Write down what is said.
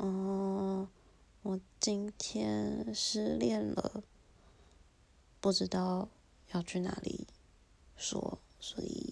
哦，我今天失恋了，不知道要去哪里说，所以。